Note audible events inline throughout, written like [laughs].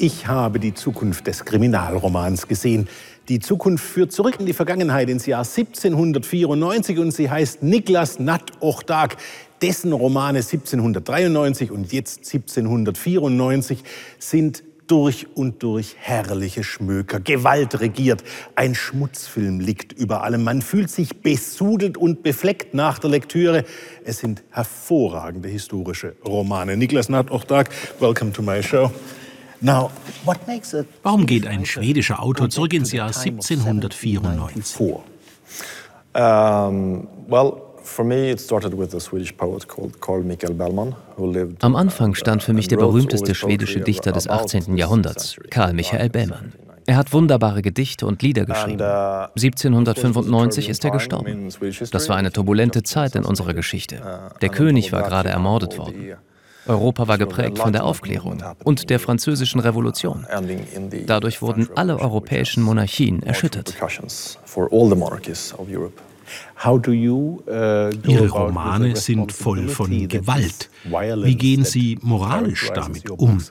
Ich habe die Zukunft des Kriminalromans gesehen. Die Zukunft führt zurück in die Vergangenheit ins Jahr 1794 und sie heißt Niklas Ochdag. Dessen Romane 1793 und jetzt 1794 sind durch und durch herrliche Schmöker. Gewalt regiert. Ein Schmutzfilm liegt über allem. Man fühlt sich besudelt und befleckt nach der Lektüre. Es sind hervorragende historische Romane. Niklas Natt Ochdag, welcome to my show. Warum geht ein schwedischer Autor zurück ins Jahr 1794? Am Anfang stand für mich der berühmteste schwedische Dichter des 18. Jahrhunderts, Karl Michael Bellmann. Er hat wunderbare Gedichte und Lieder geschrieben. 1795 ist er gestorben. Das war eine turbulente Zeit in unserer Geschichte. Der König war gerade ermordet worden. Europa war geprägt von der Aufklärung und der französischen Revolution. Dadurch wurden alle europäischen Monarchien erschüttert. Ihre Romane sind voll von Gewalt. Wie gehen Sie moralisch damit um?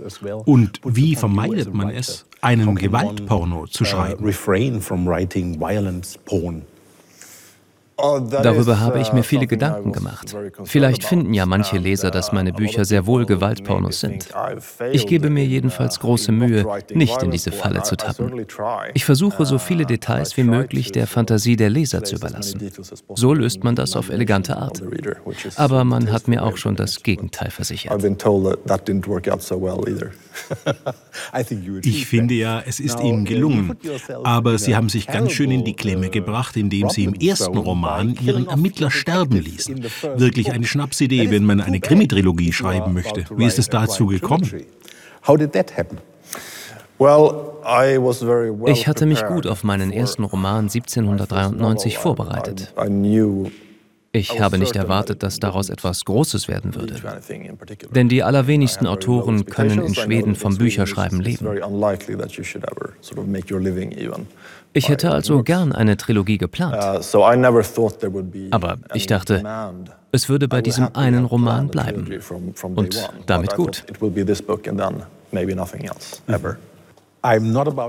Und wie vermeidet man es, einen Gewaltporno zu schreiben? Darüber habe ich mir viele Gedanken gemacht. Vielleicht finden ja manche Leser, dass meine Bücher sehr wohl Gewaltpornos sind. Ich gebe mir jedenfalls große Mühe, nicht in diese Falle zu tappen. Ich versuche, so viele Details wie möglich der Fantasie der Leser zu überlassen. So löst man das auf elegante Art. Aber man hat mir auch schon das Gegenteil versichert. [laughs] Ich finde ja, es ist Ihnen gelungen. Aber Sie haben sich ganz schön in die Klemme gebracht, indem Sie im ersten Roman Ihren Ermittler sterben ließen. Wirklich eine Schnapsidee, wenn man eine Krimitrilogie schreiben möchte. Wie ist es dazu gekommen? Ich hatte mich gut auf meinen ersten Roman 1793 vorbereitet. Ich habe nicht erwartet, dass daraus etwas Großes werden würde. Denn die allerwenigsten Autoren können in Schweden vom Bücherschreiben leben. Ich hätte also gern eine Trilogie geplant. Aber ich dachte, es würde bei diesem einen Roman bleiben. Und damit gut.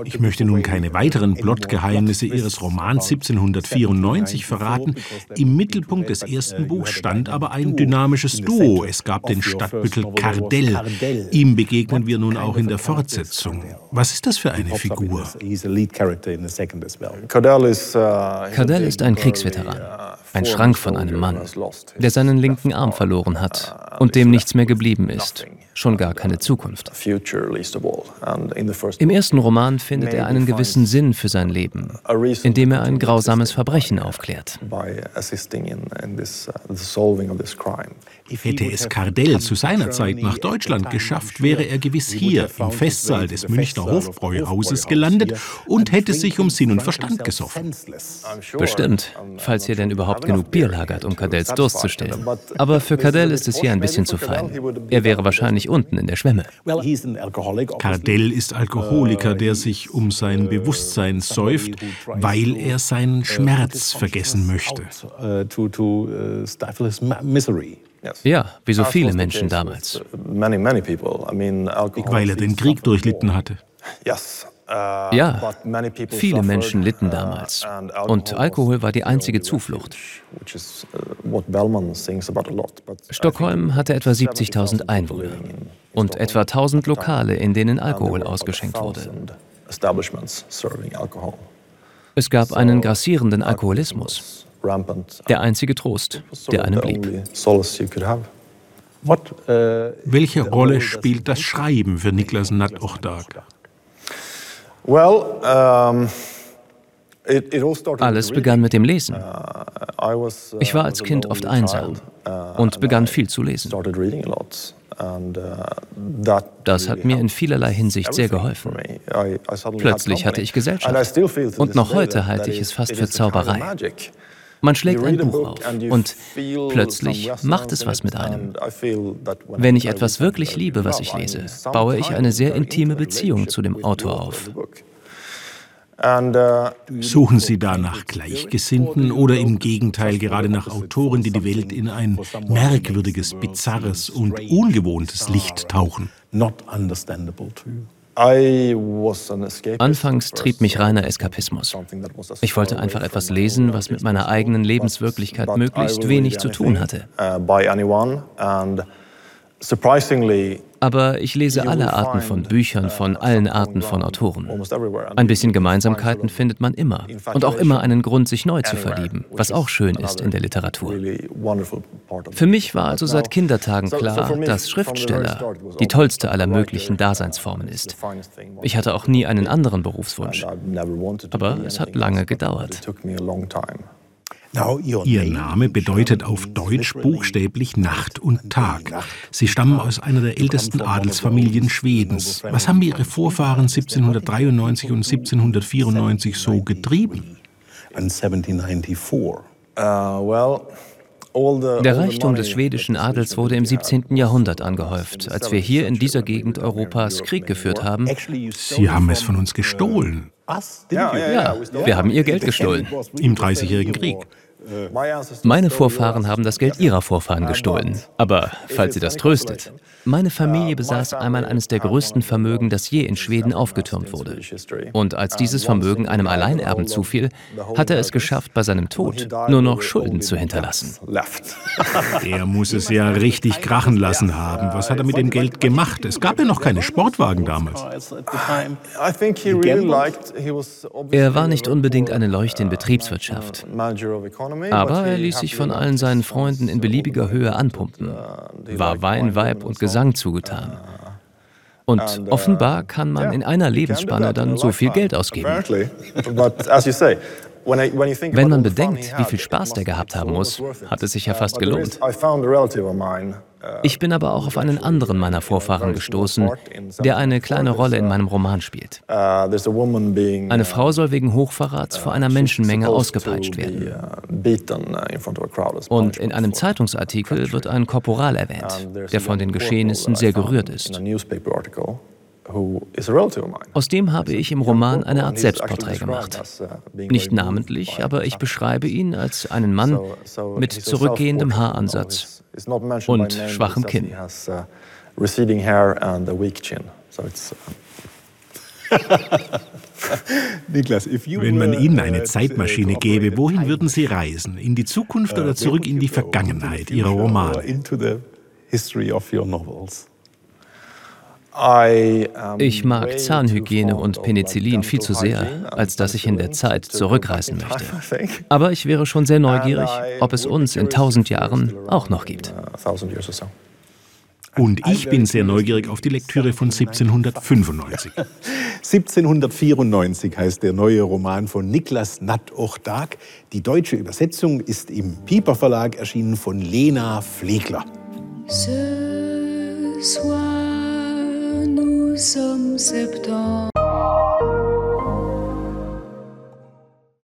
Ich möchte nun keine weiteren Plotgeheimnisse Ihres Romans 1794 verraten. Im Mittelpunkt des ersten Buchs stand aber ein dynamisches Duo. Es gab den Stadtbüttel Cardell. Ihm begegnen wir nun auch in der Fortsetzung. Was ist das für eine Figur? Cardell ist ein Kriegsveteran. Ein Schrank von einem Mann, der seinen linken Arm verloren hat und dem nichts mehr geblieben ist, schon gar keine Zukunft. Im ersten Roman findet er einen gewissen Sinn für sein Leben, indem er ein grausames Verbrechen aufklärt. Hätte es Cardell zu seiner Zeit nach Deutschland geschafft, wäre er gewiss hier im Festsaal des Münchner Hofbräuhauses gelandet und hätte sich um Sinn und Verstand gesoffen. Bestimmt, falls ihr denn überhaupt genug Bier lagert, um Cardells Durst zu stillen. Aber für Cardell ist es hier ein bisschen zu fein. Er wäre wahrscheinlich unten in der Schwemme. Cardell ist Alkoholiker, der sich um sein Bewusstsein säuft, weil er seinen Schmerz vergessen möchte. Ja, wie so viele Menschen damals. Weil er den Krieg durchlitten hatte. Ja, viele Menschen litten damals. Und Alkohol war die einzige Zuflucht. Stockholm hatte etwa 70.000 Einwohner und etwa 1000 Lokale, in denen Alkohol ausgeschenkt wurde. Es gab einen grassierenden Alkoholismus. Der einzige Trost, der einem blieb. Welche Rolle spielt das Schreiben für Niklas Nattochdag? Alles begann mit dem Lesen. Uh, ich war als Kind oft einsam uh, und begann viel zu lesen. Uh, das hat mir in vielerlei Hinsicht sehr geholfen. Plötzlich hatte ich Gesellschaft. Und noch heute halte ich es fast für Zauberei. Man schlägt ein Buch auf und plötzlich macht es was mit einem. Wenn ich etwas wirklich liebe, was ich lese, baue ich eine sehr intime Beziehung zu dem Autor auf. Suchen Sie da nach Gleichgesinnten oder im Gegenteil gerade nach Autoren, die die Welt in ein merkwürdiges, bizarres und ungewohntes Licht tauchen? Anfangs trieb mich reiner Eskapismus. Ich wollte einfach etwas lesen, was mit meiner eigenen Lebenswirklichkeit möglichst wenig zu tun hatte. Aber ich lese alle Arten von Büchern von allen Arten von Autoren. Ein bisschen Gemeinsamkeiten findet man immer und auch immer einen Grund, sich neu zu verlieben, was auch schön ist in der Literatur. Für mich war also seit Kindertagen klar, dass Schriftsteller die tollste aller möglichen Daseinsformen ist. Ich hatte auch nie einen anderen Berufswunsch. Aber es hat lange gedauert. Ihr Name bedeutet auf Deutsch buchstäblich Nacht und Tag. Sie stammen aus einer der ältesten Adelsfamilien Schwedens. Was haben Ihre Vorfahren 1793 und 1794 so getrieben? Der Reichtum des schwedischen Adels wurde im 17. Jahrhundert angehäuft, als wir hier in dieser Gegend Europas Krieg geführt haben. Sie haben es von uns gestohlen. Ja, wir haben ihr Geld gestohlen. Im Dreißigjährigen Krieg. Meine Vorfahren haben das Geld ihrer Vorfahren gestohlen. Aber falls Sie das tröstet, meine Familie besaß einmal eines der größten Vermögen, das je in Schweden aufgetürmt wurde. Und als dieses Vermögen einem Alleinerben zufiel, hat er es geschafft, bei seinem Tod nur noch Schulden zu hinterlassen. Er muss es ja richtig krachen lassen haben. Was hat er mit dem Geld gemacht? Es gab ja noch keine Sportwagen damals. Er war nicht unbedingt eine Leuchte in Betriebswirtschaft. Aber er ließ sich von allen seinen Freunden in beliebiger Höhe anpumpen, war Wein, Weib und Gesang zugetan. Und uh, offenbar kann man in einer Lebensspanne dann so viel Geld ausgeben. Wenn man bedenkt, wie viel Spaß der gehabt haben muss, hat es sich ja fast gelohnt. Ich bin aber auch auf einen anderen meiner Vorfahren gestoßen, der eine kleine Rolle in meinem Roman spielt. Eine Frau soll wegen Hochverrats vor einer Menschenmenge ausgepeitscht werden. Und in einem Zeitungsartikel wird ein Korporal erwähnt, der von den Geschehnissen sehr gerührt ist. Aus dem habe ich im Roman eine Art Selbstporträt gemacht. Uh, Nicht namentlich, aber ich beschreibe ihn als einen Mann mit zurückgehendem Haaransatz und schwachem Kinn. Uh, [laughs] Wenn man Ihnen eine Zeitmaschine gäbe, wohin würden Sie reisen? In die Zukunft uh, oder zurück in die Vergangenheit Ihrer Romane? Ich mag Zahnhygiene und Penicillin viel zu sehr, als dass ich in der Zeit zurückreisen möchte. [laughs] Aber ich wäre schon sehr neugierig, ob es uns in tausend Jahren auch noch gibt. Und ich bin sehr neugierig auf die Lektüre von 1795. 1794 [laughs] heißt der neue Roman von Niklas Natt Ochdag. Die deutsche Übersetzung ist im Pieper Verlag erschienen von Lena Flegler. Ce soir. Nous sommes septembre.